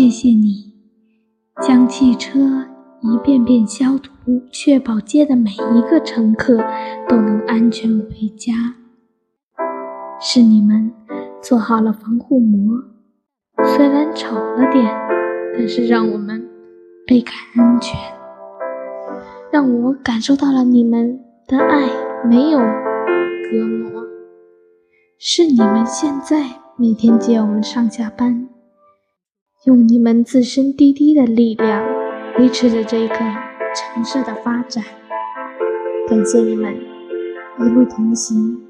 谢谢你，将汽车一遍遍消毒，确保街的每一个乘客都能安全回家。是你们做好了防护膜，虽然丑了点，但是让我们倍感安全，让我感受到了你们的爱，没有隔膜。是你们现在每天接我们上下班。用你们自身滴滴的力量维持着这个城市的发展，感谢你们一路同行。